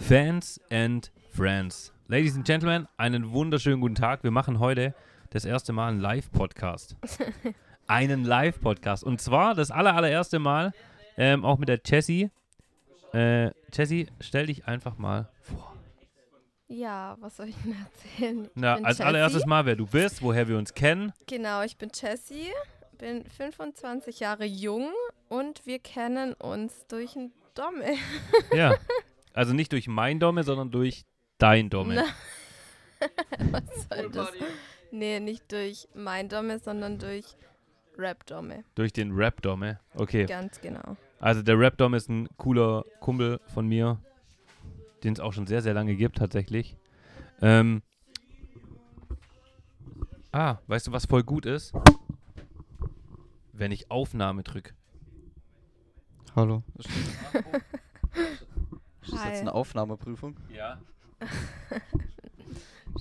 Fans and Friends. Ladies and Gentlemen, einen wunderschönen guten Tag. Wir machen heute das erste Mal einen Live-Podcast. einen Live-Podcast. Und zwar das aller, allererste Mal ähm, auch mit der Jessie. Äh, Jessie, stell dich einfach mal vor. Ja, was soll ich denn erzählen? Na, als Jessie. allererstes Mal, wer du bist, woher wir uns kennen. Genau, ich bin Jessie, bin 25 Jahre jung und wir kennen uns durch einen Dommel. Ja. Also nicht durch mein Domme, sondern durch dein Domme. was soll das? Nee, nicht durch mein Dommel, sondern durch Rap-Dommel. Durch den Rap-Domme. Okay. Ganz genau. Also der Rap-Dom ist ein cooler Kumpel von mir, den es auch schon sehr, sehr lange gibt tatsächlich. Ähm, ah, weißt du, was voll gut ist? Wenn ich Aufnahme drücke. Hallo. Ist das jetzt eine Aufnahmeprüfung? Ja.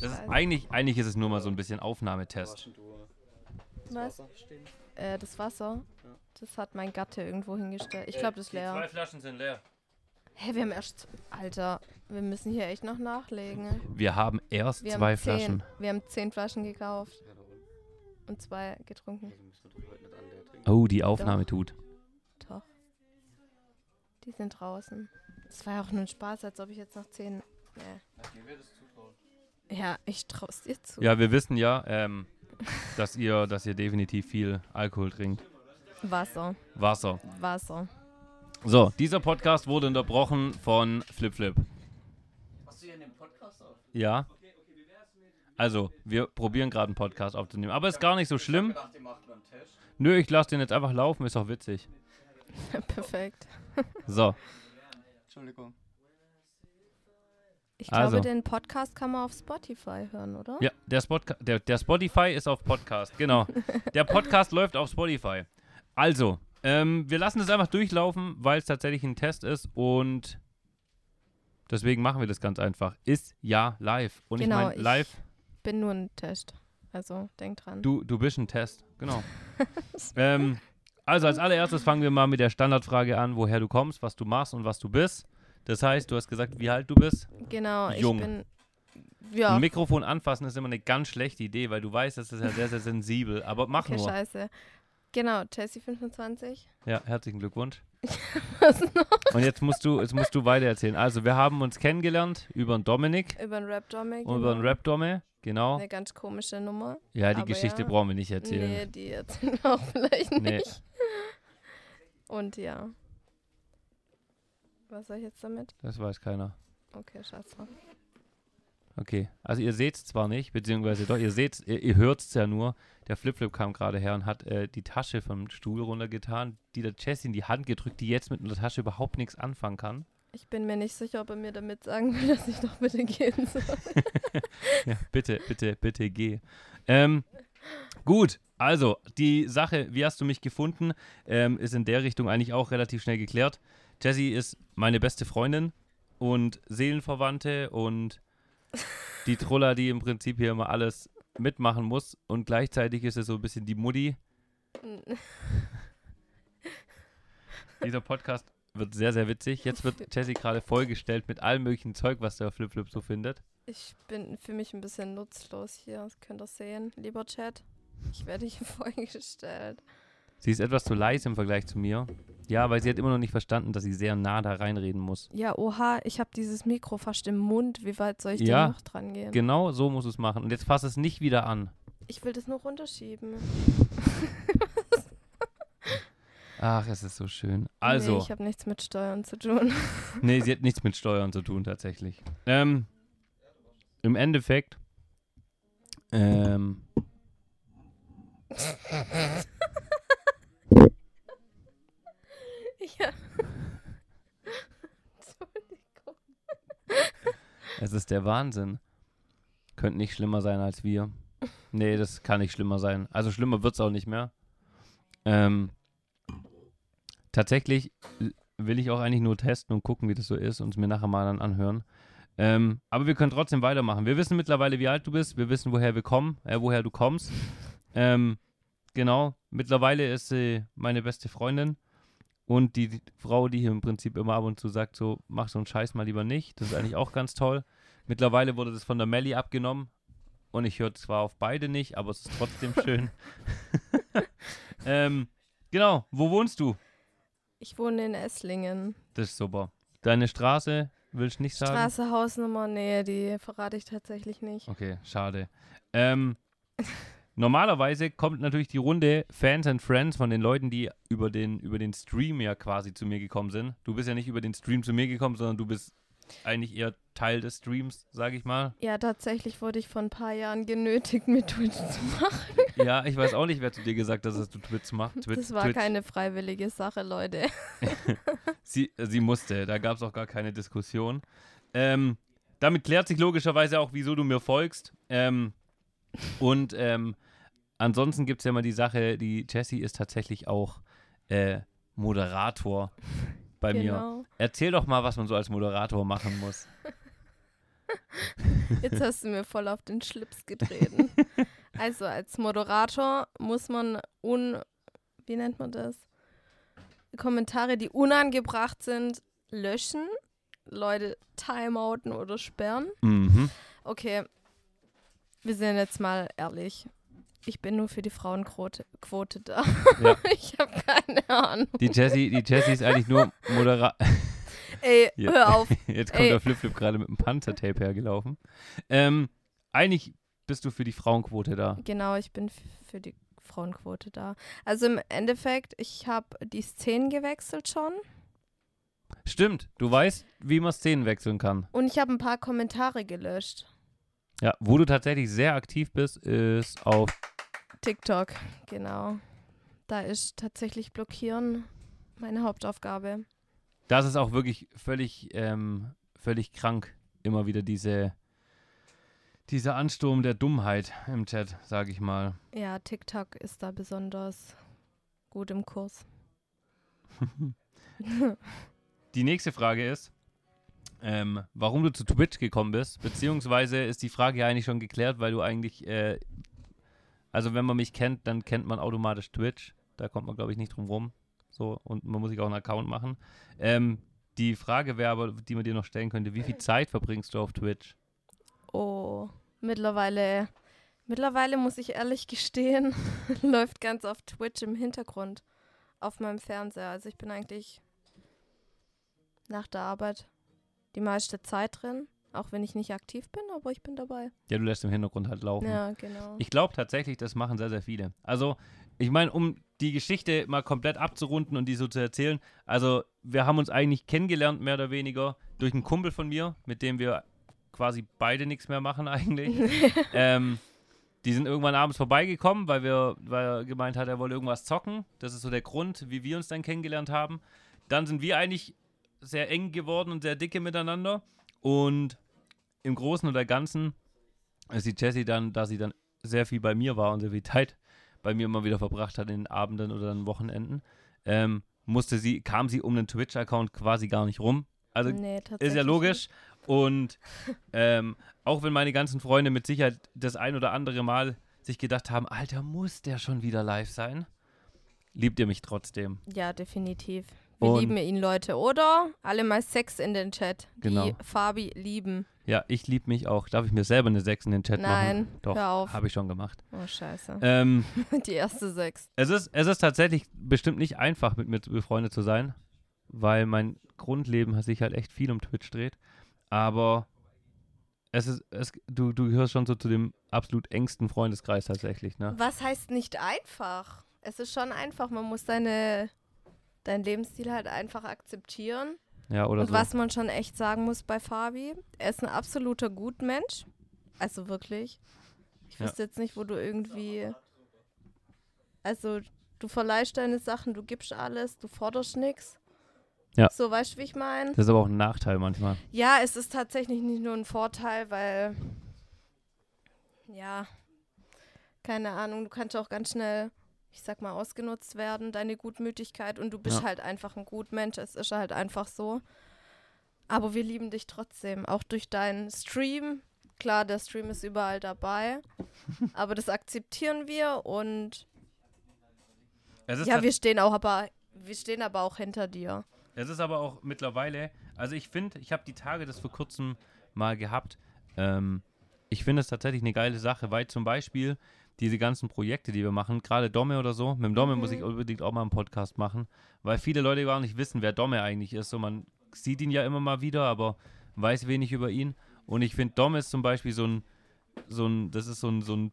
Das ist eigentlich, eigentlich ist es nur mal so ein bisschen Aufnahmetest. Was? Äh, das Wasser, das hat mein Gatte irgendwo hingestellt. Ich glaube, das ist leer. Flaschen sind leer. Hä, wir haben erst. Alter, wir müssen hier echt noch nachlegen. Wir haben erst Wir zwei haben zehn, Flaschen. Wir haben zehn Flaschen gekauft und zwei getrunken. Oh, die Aufnahme tut. Doch. Die sind draußen. Das war ja auch nur ein Spaß, als ob ich jetzt noch zehn. Nee. Ja, ich trau's dir zu. Ja, wir wissen ja, ähm, dass ihr, dass ihr definitiv viel Alkohol trinkt. Wasser. Wasser. Wasser. So, dieser Podcast wurde unterbrochen von Flip Flip. Hast du hier den Podcast auf? Ja. Also, wir probieren gerade einen Podcast aufzunehmen. Aber ist gar nicht so schlimm. einen. Nö, ich lasse den jetzt einfach laufen, ist auch witzig. Perfekt. So, Entschuldigung. Ich glaube, Also. den Podcast kann man auf Spotify hören, oder? ja, der, Spot, der, der Spotify ist auf Podcast, genau. Der Podcast läuft auf Spotify. Also, ähm, wir lassen es einfach durchlaufen, weil es tatsächlich ein Test ist und deswegen machen wir das ganz einfach. Ist ja live. Und Genau, ich meine, ich- live, Bin nur ein Test. Also, denk dran. du, du bist ein Test, genau. ähm, also als allererstes fangen wir mal mit der Standardfrage an, woher du kommst, was du machst und was du bist. Das heißt, du hast gesagt, wie alt du bist. Genau, Jung. ich bin. Ja, Ein Mikrofon anfassen ist immer eine ganz schlechte Idee, weil du weißt, das ist ja sehr, sehr sensibel. Aber mach okay, nur. scheiße. Genau, Jessie 25. Ja, herzlichen Glückwunsch. Was noch? Und jetzt musst du, jetzt musst du weiter erzählen. Also, wir haben uns kennengelernt über einen Dominik Über einen Rap-Dommel. und über einen Rap-Domme. Genau. Eine ganz komische Nummer. Ja, die Geschichte ja. brauchen wir nicht Nee, erzählen. die erzählen wir auch vielleicht nicht. Nee. Und ja. Was soll ich jetzt damit? Das weiß keiner. Okay, scheiße. Okay, also ihr seht es zwar nicht, beziehungsweise doch, ihr seht ihr, ihr hört es ja nur. Der Flipflip kam gerade her und hat äh, die Tasche vom Stuhl runtergetan, die der Jessie in die Hand gedrückt, die jetzt mit einer Tasche überhaupt nichts anfangen kann. Ich bin mir nicht sicher, ob er mir damit sagen will, dass ich doch bitte gehen soll. Ja, bitte, bitte, bitte geh. Ähm, gut, also die Sache, wie hast du mich gefunden, ähm, ist in der Richtung eigentlich auch relativ schnell geklärt. Jessie ist meine beste Freundin und Seelenverwandte und die Troller, die im Prinzip hier immer alles mitmachen muss und gleichzeitig ist es so ein bisschen die Mutti. Dieser Podcast wird sehr, sehr witzig. Jetzt wird Jessie gerade vollgestellt mit allem möglichen Zeug, was der Flip-Flip so findet. Ich bin für mich ein bisschen nutzlos hier. Das könnt ihr sehen. Lieber Chat, ich werde hier vorgestellt. Sie ist etwas zu leise im Vergleich zu mir. Ja, weil sie hat immer noch nicht verstanden, dass sie sehr nah da reinreden muss. Ja, oha, ich habe dieses Mikro fast im Mund. Wie weit soll ich Ja, denn noch dran gehen? Genau so muss es machen. Und jetzt fass es nicht wieder an. ich will das nur runterschieben. Ach, es ist so schön. Nee, Also, ich habe nichts mit Steuern zu tun. nee, sie hat nichts mit Steuern zu tun, tatsächlich. Ähm, Im Endeffekt, ähm, ja. Entschuldigung. Es ist der Wahnsinn. Könnte nicht schlimmer sein als wir. Nee, das kann nicht schlimmer sein. Also schlimmer wird es auch nicht mehr. Ähm, tatsächlich will ich auch eigentlich nur testen und gucken, wie das so ist und es mir nachher mal dann anhören. Ähm, aber wir können trotzdem weitermachen. Wir wissen mittlerweile, wie alt du bist. Wir wissen, woher wir kommen, äh, woher du kommst. Ähm, genau. Mittlerweile ist sie meine beste Freundin und die, Frau, die hier im Prinzip immer ab und zu sagt, so, mach so einen Scheiß mal lieber nicht. Das ist eigentlich auch ganz toll. Mittlerweile wurde das von der Melli abgenommen und ich höre zwar auf beide nicht, aber es ist trotzdem schön. ähm, genau, wo wohnst du? Ich wohne in Esslingen. Das ist super. Deine Straße, willst du nicht sagen? Straße, Hausnummer, nee, die verrate ich tatsächlich nicht. Okay, schade. Ähm, normalerweise kommt natürlich die Runde Fans and Friends von den Leuten, die über den, über den Stream ja quasi zu mir gekommen sind. Du bist ja nicht über den Stream zu mir gekommen, sondern du bist eigentlich eher Teil des Streams, sage ich mal. Ja, tatsächlich wurde ich vor ein paar Jahren genötigt, mit Twitch zu machen. Ja, ich weiß auch nicht, wer zu dir gesagt hat, dass du Twitch machst. Twitch, Das war Twitch. keine freiwillige Sache, Leute. Sie, sie musste, da gab es auch gar keine Diskussion. Ähm, damit klärt sich logischerweise auch, wieso du mir folgst. Ähm, und ähm, ansonsten gibt es ja mal die Sache, die Jessie ist tatsächlich auch äh, Moderator bei mir. genau. Erzähl doch mal, was man so als Moderator machen muss. Jetzt hast du mir voll auf den Schlips getreten. Also als Moderator muss man un... Wie nennt man das? Kommentare, die unangebracht sind, löschen. Leute timeouten oder sperren. Mhm. Okay, wir sind jetzt mal ehrlich. Ich bin nur für die Frauenquote Quote da. Ja. Ich habe keine Ahnung. Die Jessie, die Jessie ist eigentlich nur Moderator. Ey, Ja. hör auf. Jetzt kommt Ey. der Flip-Flip gerade mit dem Panzertape hergelaufen. Ähm, eigentlich bist du für die Frauenquote da. Genau, ich bin für die Frauenquote da. Also im Endeffekt, ich habe die Szenen gewechselt schon Stimmt, du weißt, wie man Szenen wechseln kann. und ich habe ein paar Kommentare gelöscht. Ja, wo du tatsächlich sehr aktiv bist, ist auf. TikTok, genau. Da ist tatsächlich Blockieren meine Hauptaufgabe. Das ist auch wirklich völlig, ähm, völlig krank. Immer wieder diese, dieser Ansturm der Dummheit im Chat, sage ich mal. Ja, TikTok ist da besonders gut im Kurs. Die nächste Frage ist, ähm, warum du zu Twitch gekommen bist, beziehungsweise ist die Frage ja eigentlich schon geklärt, weil du eigentlich, äh, also wenn man mich kennt, dann kennt man automatisch Twitch. Da kommt man, glaube ich, nicht drum rum. So, und man muss sich auch einen Account machen. Ähm, die Frage wäre aber, die man dir noch stellen könnte, wie viel Zeit verbringst du auf Twitch? Oh, mittlerweile, mittlerweile muss ich ehrlich gestehen, läuft ganz auf Twitch im Hintergrund auf meinem Fernseher. Also ich bin eigentlich nach der Arbeit die meiste Zeit drin, auch wenn ich nicht aktiv bin, aber ich bin dabei. Ja, du lässt im Hintergrund halt laufen. Ja, genau. Ich glaube tatsächlich, das machen sehr, sehr viele. Also, ich meine, um die Geschichte mal komplett abzurunden und die so zu erzählen, also wir haben uns eigentlich kennengelernt, mehr oder weniger, durch einen Kumpel von mir, mit dem wir quasi beide nichts mehr machen eigentlich. ähm, die sind irgendwann abends vorbeigekommen, weil, wir, weil er gemeint hat, er wolle irgendwas zocken. Das ist so der Grund, wie wir uns dann kennengelernt haben. Dann sind wir eigentlich sehr eng geworden und sehr dicke miteinander. Und im Großen oder Ganzen die Jessie dann, da sie dann sehr viel bei mir war und sehr viel Zeit bei mir immer wieder verbracht hat in den Abenden oder an Wochenenden, ähm, musste sie, kam sie um den Twitch-Account quasi gar nicht rum. Also nee, ist ja logisch. Und ähm, auch wenn meine ganzen Freunde mit Sicherheit das ein oder andere Mal sich gedacht haben, Alter, muss der schon wieder live sein? Liebt ihr mich trotzdem? Ja, definitiv. Wir Und- lieben ihn, Leute. Oder alle mal Sex in den Chat, die Genau. Fabi lieben. Ja, ich liebe mich auch. Darf ich mir selber eine 6 in den Chat Nein, machen? Doch, hör auf. habe ich schon gemacht. Oh, scheiße. Ähm, Die erste Sex. Es ist, es ist tatsächlich bestimmt nicht einfach, mit mir befreundet zu sein, weil mein Grundleben sich halt echt viel um Twitch dreht. Aber es ist, es, du, du gehörst schon so zu dem absolut engsten Freundeskreis tatsächlich, ne? Was heißt nicht einfach? Es ist schon einfach. Man muss seine, deinen Lebensstil halt einfach akzeptieren. Ja, oder Und so. was man schon echt sagen muss bei Fabi, er ist ein absoluter Gutmensch. Also wirklich. Ich Ja. wüsste jetzt nicht, wo du irgendwie. Also, du verleihst deine Sachen, du gibst alles, du forderst nichts. Ja. So, weißt du, wie ich meine? Das ist aber auch ein Nachteil manchmal. Ja, es ist tatsächlich nicht nur ein Vorteil, weil. Ja. Keine Ahnung, du kannst auch ganz schnell, ich sag mal, ausgenutzt werden, deine Gutmütigkeit. Und du bist Ja. halt einfach ein Gutmensch. Es ist halt einfach so. Aber wir lieben dich trotzdem. Auch durch deinen Stream. Klar, der Stream ist überall dabei. aber das akzeptieren wir und ja, wir stehen auch aber wir stehen aber auch hinter dir. Es ist aber auch mittlerweile, also ich finde, ich habe die Tage das vor kurzem mal gehabt. Ähm, ich finde es tatsächlich eine geile Sache, weil zum Beispiel diese ganzen Projekte, die wir machen, gerade Domme oder so, mit dem Domme Mhm. muss ich unbedingt auch mal einen Podcast machen, weil viele Leute gar nicht wissen, wer Domme eigentlich ist. So, man sieht ihn ja immer mal wieder, aber weiß wenig über ihn. Und ich finde, Domme ist zum Beispiel so ein, so ein, das ist so ein, so ein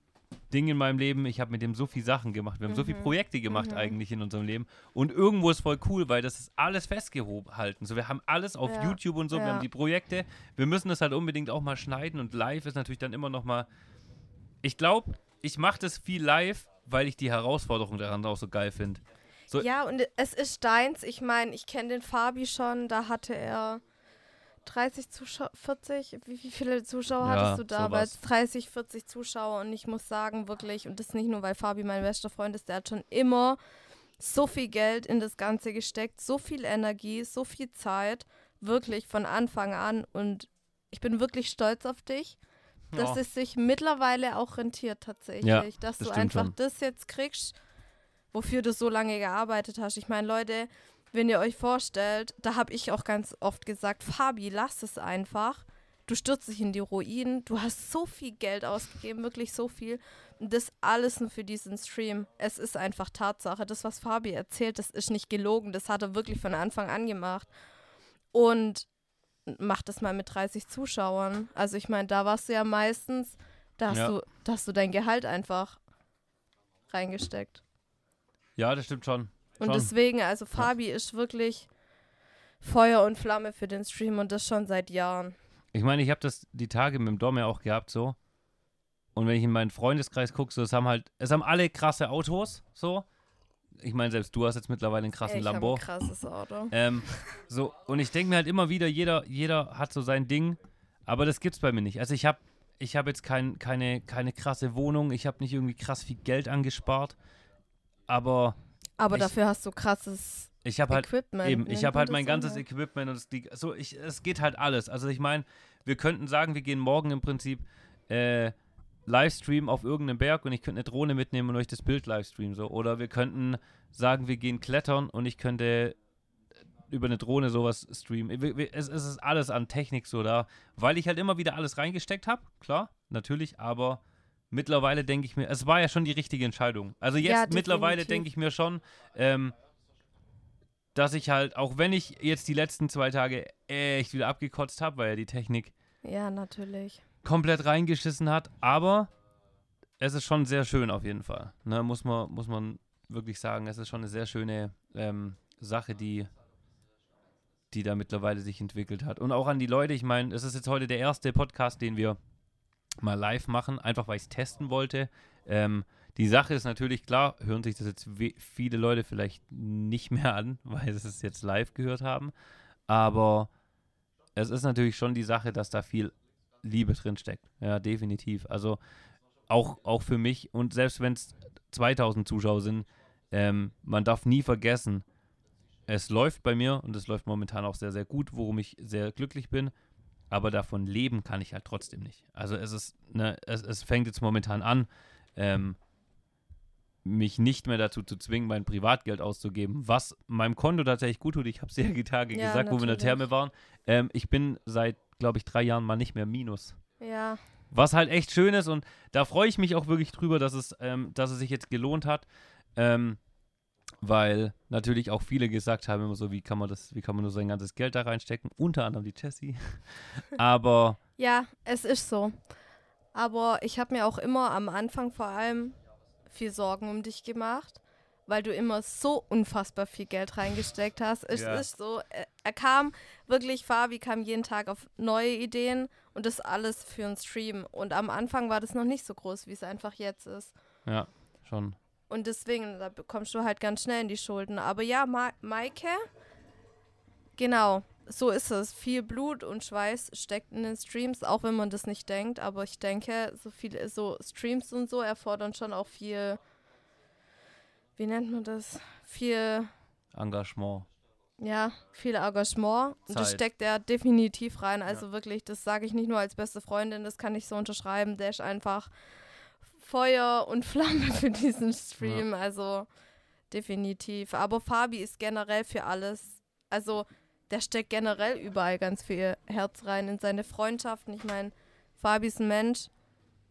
Ding in meinem Leben. Ich habe mit dem so viele Sachen gemacht. Wir haben so viele Mhm. Projekte gemacht Mhm. eigentlich in unserem Leben. Und irgendwo ist voll cool, weil das ist alles festgehalten. So, wir haben alles auf Ja. YouTube und so. Wir Ja. haben die Projekte. Wir müssen das halt unbedingt auch mal schneiden. Und live ist natürlich dann immer noch mal. Ich glaube, ich mache das viel live, weil ich die Herausforderung daran auch so geil finde. So- Ja, und es ist deins. Ich meine, ich kenne den Fabi schon. Da hatte er 30 Zuschauer, 40. Wie, wie viele Zuschauer Ja, hattest du da? Weil sowas. 30, 40 Zuschauer. Und ich muss sagen, wirklich, und das nicht nur, weil Fabi mein bester Freund ist, der hat schon immer so viel Geld in das Ganze gesteckt, so viel Energie, so viel Zeit. Wirklich von Anfang an. Und ich bin wirklich stolz auf dich. Dass Ja. es sich mittlerweile auch rentiert tatsächlich. Ja, dass das du einfach schon. das jetzt kriegst, wofür du so lange gearbeitet hast. Ich meine, Leute, wenn ihr euch vorstellt, da habe ich auch ganz oft gesagt, Fabi, lass es einfach. Du stürzt dich in die Ruinen. Du hast so viel Geld ausgegeben, wirklich so viel. Und das alles nur für diesen Stream. Es ist einfach Tatsache. Das, was Fabi erzählt, das ist nicht gelogen. Das hat er wirklich von Anfang an gemacht. Und mach das mal mit 30 Zuschauern. Also ich meine, da warst du ja meistens, da hast, Ja. du, da hast du dein Gehalt einfach reingesteckt. Ja, das stimmt schon. Und Schon. deswegen, also Fabi ist wirklich Feuer und Flamme für den Stream und das schon seit Jahren. Ich meine, ich habe das die Tage mit dem Dom ja auch gehabt, so. Und wenn ich in meinen Freundeskreis gucke, so, es haben halt, es haben alle krasse Autos, so. Ich meine, selbst du hast jetzt mittlerweile einen krassen Ey, ich Lambo. ein krasses Auto. Ähm, so, und ich denke mir halt immer wieder, jeder, jeder hat so sein Ding, aber das gibt's bei mir nicht. Also ich habe ich hab jetzt kein, keine, keine krasse Wohnung, ich habe nicht irgendwie krass viel Geld angespart, aber Aber ich- dafür hast du krasses ich habe halt Equipment. Eben, ich nennt habe halt mein ganzes ne? Equipment und es, die, so, ich, es geht halt alles. Also ich meine, wir könnten sagen, wir gehen morgen im Prinzip äh, Livestream auf irgendeinem Berg und ich könnte eine Drohne mitnehmen und euch das Bild livestreamen. So. Oder wir könnten sagen, wir gehen klettern und ich könnte über eine Drohne sowas streamen. Es, es ist alles an Technik so da, weil ich halt immer wieder alles reingesteckt habe, klar, natürlich, aber mittlerweile denke ich mir, es war ja schon die richtige Entscheidung. Also jetzt Ja, mittlerweile denke ich mir schon, ähm, dass ich halt, auch wenn ich jetzt die letzten zwei Tage echt wieder abgekotzt habe, weil ja die Technik Ja, natürlich. Komplett reingeschissen hat, aber es ist schon sehr schön auf jeden Fall. Ne, muss, man, muss man wirklich sagen, es ist schon eine sehr schöne ähm, Sache, die, die da mittlerweile sich entwickelt hat. Und auch an die Leute, ich meine, es ist jetzt heute der erste Podcast, den wir mal live machen, einfach weil ich es testen wollte. Ähm, die Sache ist natürlich klar, hören sich das jetzt viele Leute vielleicht nicht mehr an, weil sie es jetzt live gehört haben. Aber es ist natürlich schon die Sache, dass da viel Liebe drin steckt. Ja, definitiv. Also auch, auch für mich und selbst wenn es 2000 Zuschauer sind, ähm, man darf nie vergessen, es läuft bei mir und es läuft momentan auch sehr, sehr gut, worum ich sehr glücklich bin. Aber davon leben kann ich halt trotzdem nicht. Also es ist, ne, es, es fängt jetzt momentan an, ähm, mich nicht mehr dazu zu zwingen, mein Privatgeld auszugeben, was meinem Konto tatsächlich gut tut. Ich habe es ja die Tage Ja, gesagt, wo wir in der natürlich. Therme waren. Ähm, ich bin seit, glaube ich, drei Jahren mal nicht mehr minus. Ja, Was halt echt schön ist und da freue ich mich auch wirklich drüber, dass es, ähm, dass es sich jetzt gelohnt hat. Ähm, weil natürlich auch viele gesagt haben immer so, wie kann man das, wie kann man nur sein ganzes Geld da reinstecken? Unter anderem die Jessie. Aber ja, es ist so. Aber ich habe mir auch immer am Anfang vor allem viel Sorgen um dich gemacht, weil du immer so unfassbar viel Geld reingesteckt hast. Es Ja. ist so, er, er kam wirklich, Fabi kam jeden Tag auf neue Ideen und das alles für einen Stream. Und am Anfang war das noch nicht so groß, wie es einfach jetzt ist. ja, schon. Und deswegen, da bekommst du halt ganz schnell in die Schulden. Aber ja, Ma Maike, genau, so ist es. Viel Blut und Schweiß steckt in den Streams, auch wenn man das nicht denkt. Aber ich denke, so viele, so Streams und so erfordern schon auch viel, wie nennt man das? Viel, Engagement. ja, viel Engagement. Und das Zeit. steckt er definitiv rein. Also wirklich, das sage ich nicht nur als beste Freundin, das kann ich so unterschreiben. Der ist einfach Feuer und Flamme für diesen Stream. Also definitiv. Aber Fabi ist generell für alles, also der steckt generell überall ganz viel Herz rein in seine Freundschaften. Ich meine, Fabi ist ein Mensch,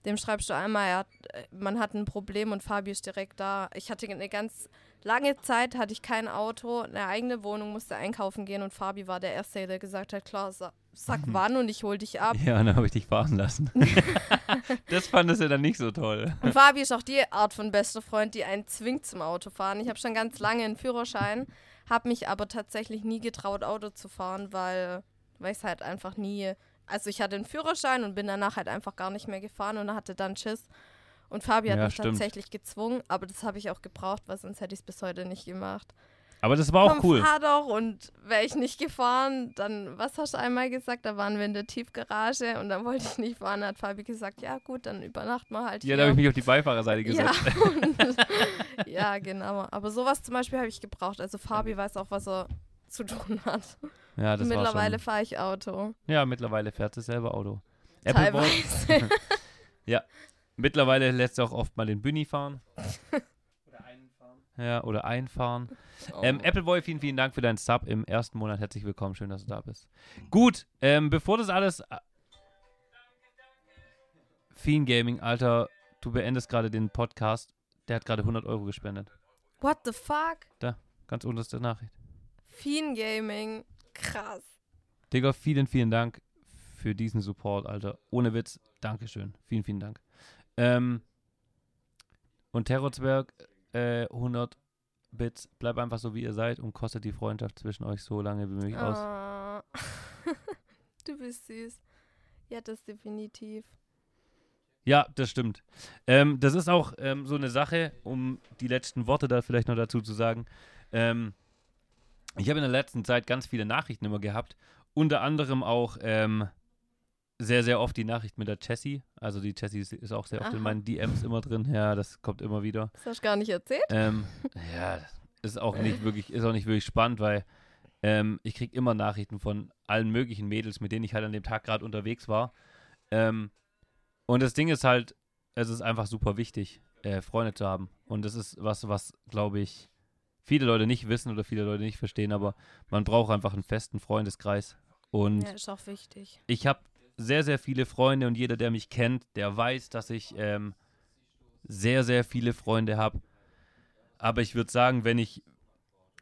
dem schreibst du einmal, hat, äh, man hat ein Problem und Fabi ist direkt da. Ich hatte eine ganz lange Zeit, hatte ich kein Auto, eine eigene Wohnung, musste einkaufen gehen und Fabi war der Erste, der gesagt hat, klar, sa sag wann und ich hol dich ab. Ja, und dann habe ich dich fahren lassen. das fandest du dann nicht so toll. Und Fabi ist auch die Art von bester Freund, die einen zwingt zum Autofahren. Ich habe schon ganz lange einen Führerschein, habe mich aber tatsächlich nie getraut, Auto zu fahren, weil, weil ich es halt einfach nie. Also ich hatte einen Führerschein und bin danach halt einfach gar nicht mehr gefahren und hatte dann Schiss. Und Fabi hat Ja, mich stimmt. tatsächlich gezwungen, aber das habe ich auch gebraucht, weil sonst hätte ich es bis heute nicht gemacht. Aber das war auch Komm, cool. fahr doch und wäre ich nicht gefahren, dann, was hast du einmal gesagt? Da waren wir in der Tiefgarage und dann wollte ich nicht fahren. Da hat Fabi gesagt, ja gut, dann übernachten wir halt Ja, hier. da habe ich mich auf die Beifahrerseite Ja, gesetzt. und, ja, genau. Aber sowas zum Beispiel habe ich gebraucht. Also Fabi weiß auch, was er zu tun hat. Ja, das war Mittlerweile fahre ich Auto. Ja, mittlerweile fährt sie selber Auto. Apple Watch, Teilweise. mittlerweile lässt sie auch oft mal den Bühni fahren. Ja, oder einfahren. Ähm, Oh. Appleboy, vielen, vielen Dank für deinen Sub im ersten Monat. Herzlich willkommen, schön, dass du da bist. Gut, ähm, bevor das alles. äh, Fiend Gaming, Alter, du beendest gerade den Podcast. Der hat gerade 100 Euro gespendet. What the fuck? Ganz unterste Nachricht. Fiend Gaming. Krass. Digga, vielen, vielen Dank für diesen Support, Alter. Ohne Witz, Dankeschön. Vielen, vielen Dank. Ähm, und Terrorzwerg, äh, 100 Bits. Bleibt einfach so, wie ihr seid und kostet die Freundschaft zwischen euch so lange wie möglich aus. Ah. du bist süß. Ja, das definitiv. Ja, das stimmt. Ähm, das ist auch ähm, so eine Sache, um die letzten Worte da vielleicht noch dazu zu sagen. Ähm, ich habe in der letzten Zeit ganz viele Nachrichten immer gehabt. Unter anderem auch ähm, sehr, sehr oft die Nachricht mit der Jessie. Also die Jessie ist, auch sehr oft in Aha. meinen DMs immer drin. Ja, das kommt immer wieder. Das hast du gar nicht erzählt? Ähm, ja, ist auch nicht wirklich, ist auch nicht wirklich spannend, weil ähm, ich kriege immer Nachrichten von allen möglichen Mädels, mit denen ich halt an dem Tag gerade unterwegs war. Ähm, und das Ding ist halt, es ist einfach super wichtig, äh, Freunde zu haben. Und das ist was, was, glaube ich, viele Leute nicht wissen oder viele Leute nicht verstehen, aber man braucht einfach einen festen Freundeskreis. Und Ja, ist auch wichtig. ich habe sehr, sehr viele Freunde und jeder, der mich kennt, der weiß, dass ich ähm, sehr, sehr viele Freunde habe. Aber ich würde sagen, wenn ich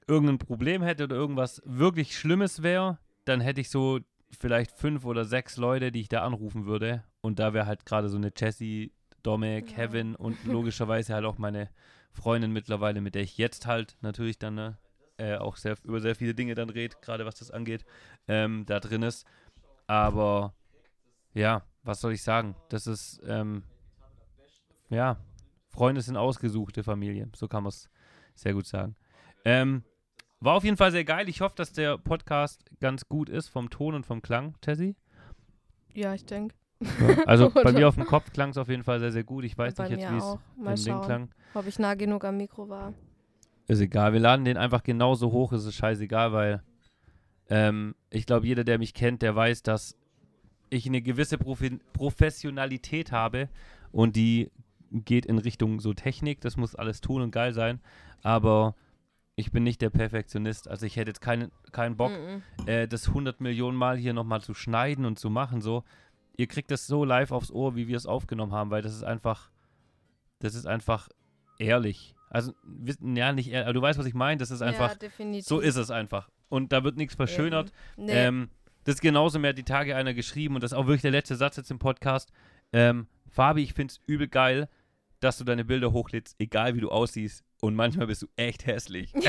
irgendein Problem hätte oder irgendwas wirklich Schlimmes wäre, dann hätte ich so vielleicht fünf oder sechs Leute, die ich da anrufen würde. Und da wäre halt gerade so eine Jessie, Domme, Ja. Kevin und logischerweise halt auch meine Freundin mittlerweile, mit der ich jetzt halt natürlich dann ne, äh, auch sehr, über sehr viele Dinge dann rede, gerade was das angeht, ähm, da drin ist. Aber ja, was soll ich sagen? Das ist, ähm, ja, Freunde sind ausgesuchte Familie. So kann man es sehr gut sagen. Ähm, war auf jeden Fall sehr geil. Ich hoffe, dass der Podcast ganz gut ist vom Ton und vom Klang, Tessie. Ja, ich denke. Also bei mir auf dem Kopf klang es auf jeden Fall sehr, sehr gut. Ich weiß Bei nicht jetzt, wie es im Ding schauen, klang. ob ich nah genug am Mikro war. Ist egal. Wir laden den einfach genauso hoch. Es ist scheißegal, weil ähm, ich glaube, jeder, der mich kennt, der weiß, dass ich eine gewisse Profi Professionalität habe und die geht in Richtung so Technik. Das muss alles tun und geil sein. Aber ich bin nicht der Perfektionist. Also ich hätte jetzt keinen, keinen Bock, Mhm. äh, das 100 Millionen Mal hier nochmal zu schneiden und zu machen. So, ihr kriegt das so live aufs Ohr, wie wir es aufgenommen haben, weil das ist einfach, das ist einfach ehrlich. Also, ja nicht ehrlich, aber du weißt, was ich meine. Das ist einfach, ja, so ist es einfach. Und da wird nichts verschönert. Nee. Ähm, das ist genauso hat die Tage einer geschrieben und das ist auch wirklich der letzte Satz jetzt im Podcast. Ähm, Fabi, ich finde es übel geil, dass du deine Bilder hochlädst, egal wie du aussiehst. Und manchmal bist du echt hässlich.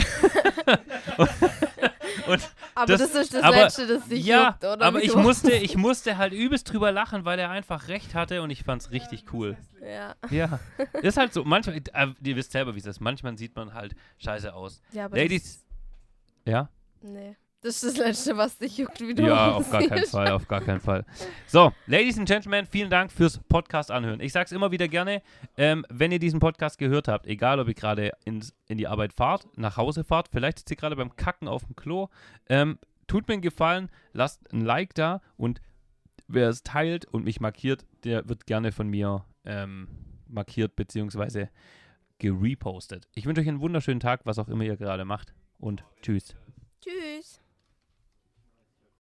aber das- das, ist das aber- Letzte, das dich ja, juckt, oder? aber ich musste, ich musste halt übelst drüber lachen, weil er einfach recht hatte und ich fand's richtig cool. Ja. Ja, ist halt so. Manchmal, äh, ihr wisst selber, wie es ist. Manchmal sieht man halt scheiße aus. ja, aber Ladies, ja? Nee. Das ist das Letzte, was dich juckt, wie du Ja, auf gar keinen. Fall, auf gar keinen Fall. So, Ladies and Gentlemen, vielen Dank fürs Podcast anhören. Ich sag's immer wieder gerne, ähm, wenn ihr diesen Podcast gehört habt, egal ob ihr gerade ins- in die Arbeit fahrt, nach Hause fahrt, vielleicht sitzt ihr gerade beim Kacken auf dem Klo, ähm, tut mir einen Gefallen, lasst ein Like da und wer es teilt und mich markiert, der wird gerne von mir ähm, markiert, beziehungsweise gerepostet. Ich wünsche euch einen wunderschönen Tag, was auch immer ihr gerade macht. Und tschüss. Tschüss.